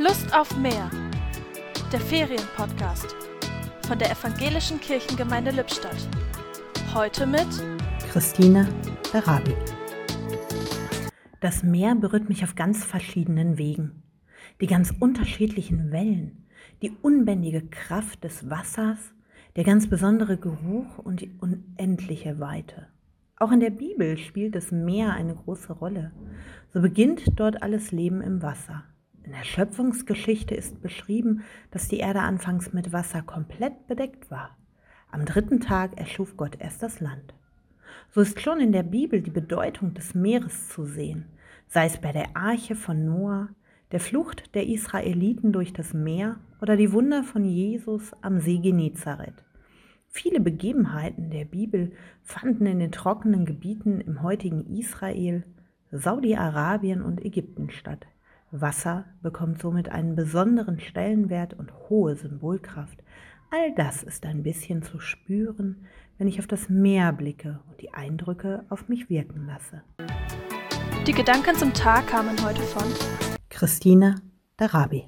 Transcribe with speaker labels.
Speaker 1: Lust auf mehr. Der Ferienpodcast von der Evangelischen Kirchengemeinde Lippstadt. Heute mit
Speaker 2: Christine Darabi. Das Meer berührt mich auf ganz verschiedenen Wegen. Die ganz unterschiedlichen Wellen, die unbändige Kraft des Wassers, der ganz besondere Geruch und die unendliche Weite. Auch in der Bibel spielt das Meer eine große Rolle. So beginnt dort alles Leben im Wasser. In der Schöpfungsgeschichte ist beschrieben, dass die Erde anfangs mit Wasser komplett bedeckt war. Am dritten Tag erschuf Gott erst das Land. So ist schon in der Bibel die Bedeutung des Meeres zu sehen, sei es bei der Arche von Noah, der Flucht der Israeliten durch das Meer oder die Wunder von Jesus am See Genezareth. Viele Begebenheiten der Bibel fanden in den trockenen Gebieten im heutigen Israel, Saudi-Arabien und Ägypten statt. Wasser bekommt somit einen besonderen Stellenwert und hohe Symbolkraft. All das ist ein bisschen zu spüren, wenn ich auf das Meer blicke und die Eindrücke auf mich wirken lasse.
Speaker 1: Die Gedanken zum Tag kamen heute von
Speaker 2: Christine Darabi.